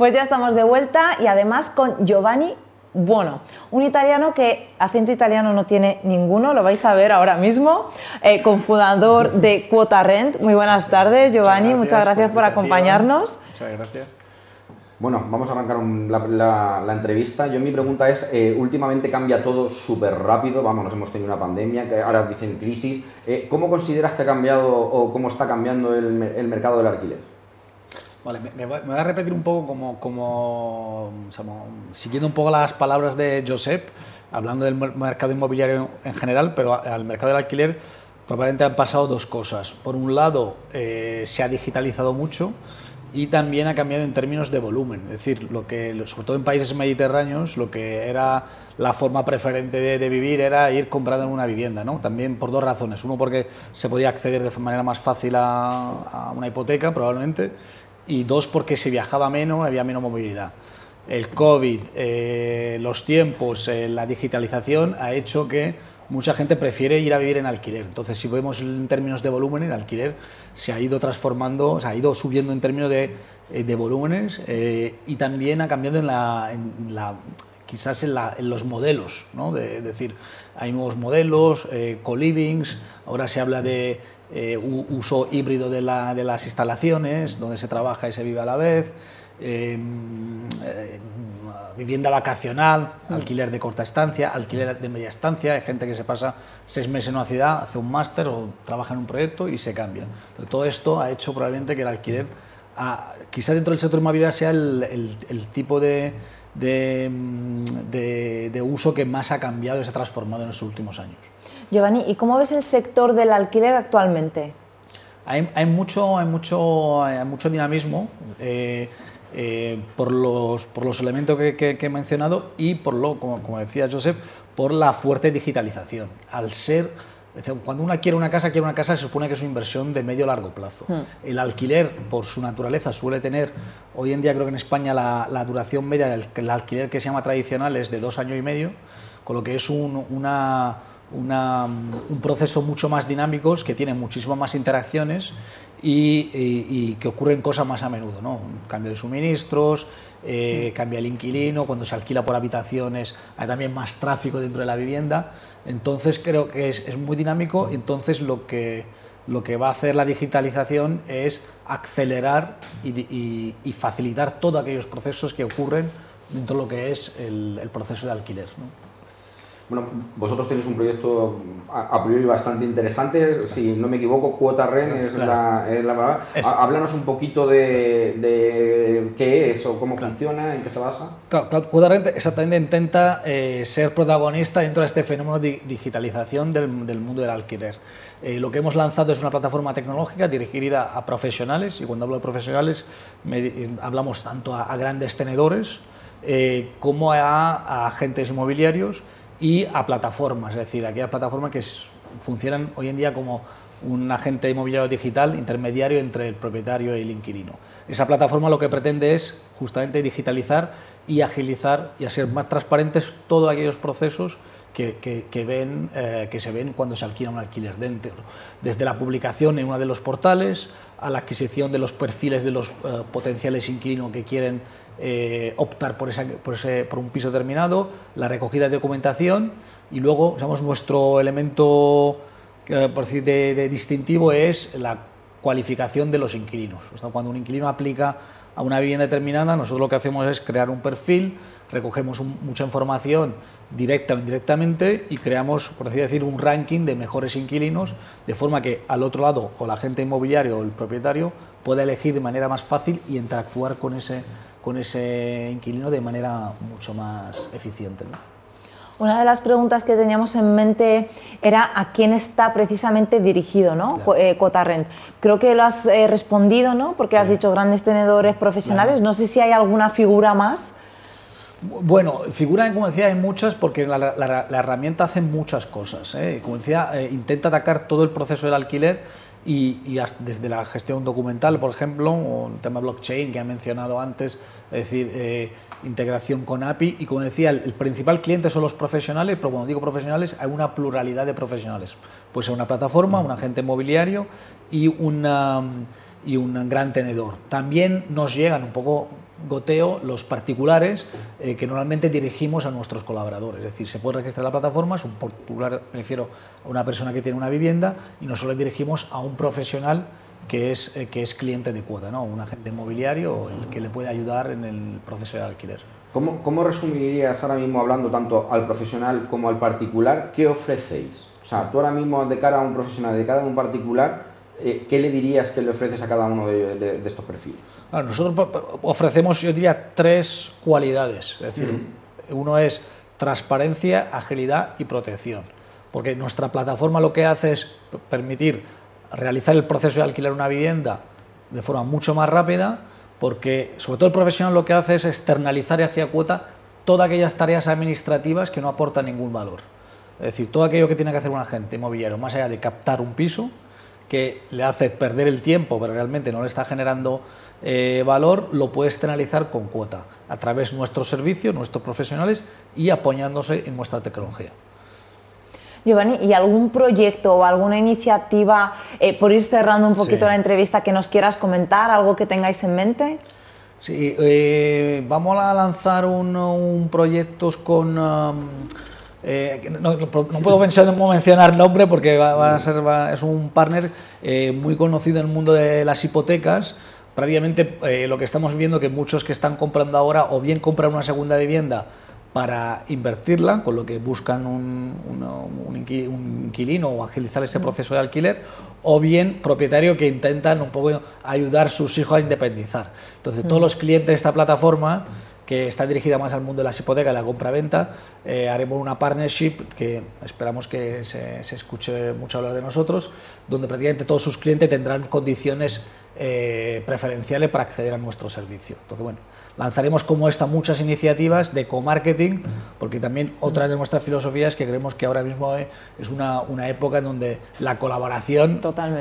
Pues ya estamos de vuelta y además con Giovanni Buono, un italiano que acento italiano no tiene ninguno, lo vais a ver ahora mismo, eh, cofundador de Quota Rent. Muy buenas tardes, Giovanni, muchas gracias, por, acompañarnos. Muchas gracias. Bueno, vamos a arrancar la, entrevista. Yo mi pregunta es, eh, últimamente cambia todo súper rápido, vamos, nos hemos tenido una pandemia, que ahora dicen crisis. Eh, ¿Cómo consideras que ha cambiado o cómo está cambiando el mercado del alquiler? Vale, me, voy a repetir un poco como, como, siguiendo un poco las palabras de Josep, hablando del mercado inmobiliario en general, pero al mercado del alquiler probablemente han pasado dos cosas. Por un lado, eh, se ha digitalizado mucho y también ha cambiado en términos de volumen. Es decir, lo que, sobre todo en países mediterráneos, lo que era la forma preferente de, vivir era ir comprando una vivienda, ¿no? También por dos razones. Uno, porque se podía acceder de manera más fácil a, a una hipoteca, probablemente y dos porque se viajaba menos, había menos movilidad. El COVID, eh, los tiempos, eh, la digitalización ha hecho que mucha gente prefiere ir a vivir en alquiler. Entonces, si vemos en términos de volumen, el alquiler se ha ido transformando, se ha ido subiendo en términos de, eh, de volúmenes y también ha cambiado en la, en la quizás en, la, en, los modelos, ¿no? de, es decir, hay nuevos modelos, co-livings, ahora se habla de eh, uso híbrido de, la, de, las instalaciones, donde se trabaja y se vive a la vez, em, eh, vivienda vacacional, mm. alquiler de corta estancia, alquiler de media estancia, hay gente que se pasa seis meses en una ciudad, hace un máster o trabaja en un proyecto y se cambia. todo esto ha hecho probablemente que el alquiler, quizá dentro del sector inmobiliario sea el, el, tipo de, de, de uso que más ha cambiado y se ha transformado en los últimos años. Giovanni, ¿y cómo ves el sector del alquiler actualmente? Hay, mucho, hay, mucho, hay mucho dinamismo eh, eh, por, los, por los elementos que, he mencionado y por lo, como, como, decía Joseph, por la fuerte digitalización. Al ser, cuando uno quiere una casa, quiere una casa, se supone que es una inversión de medio largo plazo. Hmm. El alquiler, por su naturaleza, suele tener, hoy en día creo que en España la, duración media del alquiler que se llama tradicional es de dos años y medio, con lo que es una un proceso mucho más dinámico, que tiene muchísimas más interacciones y, que ocurren cosas más a menudo, ¿no? Cambio de suministros, eh, cambia el inquilino, cuando se alquila por habitaciones hay también más tráfico dentro de la vivienda, entonces creo que es, muy dinámico, entonces lo que, lo que va a hacer la digitalización es acelerar y, facilitar todos aquellos procesos que ocurren dentro de lo que es el, el proceso de alquiler. ¿no? Bueno, vosotros tenéis un proyecto a, priori bastante interesante, si no me equivoco, Cuota REN es, la, verdad. Háblanos un poquito de, qué es o cómo funciona, en qué se basa. Claro, Cuota REN exactamente intenta eh, ser protagonista dentro de este fenómeno de digitalización del, mundo del alquiler. Eh, lo que hemos lanzado es una plataforma tecnológica dirigida a profesionales, y cuando hablo de profesionales hablamos tanto a, grandes tenedores eh, como a agentes inmobiliarios y a plataformas, es decir, aquellas plataformas que funcionan hoy en día como un agente inmobiliario digital intermediario entre el propietario y el inquilino. Esa plataforma lo que pretende es justamente digitalizar y agilizar y hacer más transparentes todos aquellos procesos que, que, ven, eh, que se ven cuando se alquila un alquiler dentro. Desde la publicación en uno de los portales a la adquisición de los perfiles de los eh, potenciales inquilinos que quieren eh, optar por, por, un piso terminado, la recogida de documentación y luego, digamos, nuestro elemento por decir, de, distintivo es la cualificación de los inquilinos. cuando un inquilino aplica a una vivienda determinada, nosotros lo que hacemos es crear un perfil, recogemos mucha información directa o indirectamente y creamos, por así decir, un ranking de mejores inquilinos, de forma que al otro lado, o la agente inmobiliario o el propietario, pueda elegir de manera más fácil y interactuar con ese con ese inquilino de manera mucho más eficiente. Una de las preguntas que teníamos en mente era a quién está precisamente dirigido ¿no? Eh, Rent. Creo que lo has eh, respondido, ¿no? porque has dicho grandes tenedores profesionales. No sé si hay alguna figura más. Bueno, figura, como decía, hay muchas porque la, herramienta hace muchas cosas. ¿eh? Como decía, intenta atacar todo el proceso del alquiler y, desde la gestión documental, por ejemplo, o el tema blockchain que he mencionado antes, es decir, eh, integración con API y como decía, el, principal cliente son los profesionales, pero cuando digo profesionales hay una pluralidad de profesionales. Puede ser una plataforma, un agente inmobiliario y, una, y un gran tenedor. También nos llegan un poco goteo los particulares eh, que normalmente dirigimos a nuestros colaboradores. Es decir, se puede registrar la plataforma, es un particular, prefiero a una persona que tiene una vivienda y nosotros le dirigimos a un profesional que es, eh, que es cliente de cuota, ¿no? un agente inmobiliario el que le puede ayudar en el proceso de alquiler. ¿Cómo, ¿Cómo resumirías ahora mismo, hablando tanto al profesional como al particular, qué ofrecéis? O sea, tú ahora mismo de cara a un profesional, de cara a un particular, ¿qué le dirías que le ofreces a cada uno de, estos perfiles? nosotros ofrecemos, yo diría, tres cualidades. Es decir, uno es transparencia, agilidad y protección. Porque nuestra plataforma lo que hace es permitir realizar el proceso de alquilar una vivienda de forma mucho más rápida, porque sobre todo el profesional lo que hace es externalizar hacia cuota todas aquellas tareas administrativas que no aportan ningún valor. Es decir, todo aquello que tiene que hacer un agente inmobiliario, más allá de captar un piso, que le hace perder el tiempo, pero realmente no le está generando eh, valor, lo puede externalizar con cuota, a través de nuestros servicios, nuestros profesionales y apoyándose en nuestra tecnología. Giovanni, ¿y algún proyecto o alguna iniciativa, eh, por ir cerrando un poquito la entrevista, que nos quieras comentar, algo que tengáis en mente? Sí, eh, vamos a lanzar un, proyectos con... Um, eh, no, puedo mencionar nombre porque va, a ser, es un partner muy conocido en el mundo de las hipotecas. Prácticamente lo que estamos viendo que muchos que están comprando ahora o bien compran una segunda vivienda para invertirla, con lo que buscan un, un, inquilino o agilizar ese proceso de alquiler, o bien propietario que intentan un poco ayudar a sus hijos a independizar. Entonces, todos los clientes de esta plataforma, que está dirigida más al mundo de las hipotecas y la compra-venta, eh, haremos una partnership que esperamos que se, se, escuche mucho hablar de nosotros, donde prácticamente todos sus clientes tendrán condiciones eh, preferenciales para acceder a nuestro servicio. Entonces, bueno, lanzaremos como esta muchas iniciativas de co-marketing, porque también otra de nuestras filosofías es que creemos que ahora mismo es una, una época en donde la colaboración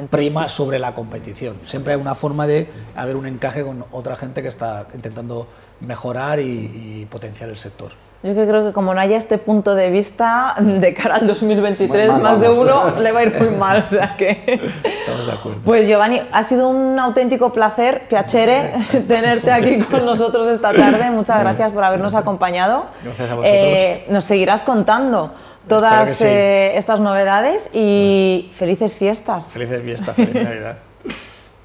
prima sobre la competición. Siempre hay una forma de haber un encaje con otra gente que está intentando mejorar y potenciar el sector. Yo creo que como no haya este punto de vista de cara al 2023, más de uno le va a ir muy mal. O sea que... Estamos de acuerdo. Pues Giovanni, ha sido un auténtico placer, piacere, tenerte aquí con nosotros esta tarde. Muchas gracias por habernos acompañado. Gracias a vosotros. Eh, nos seguirás contando todas eh, estas novedades y felices fiestas. Felices fiestas, feliz Navidad.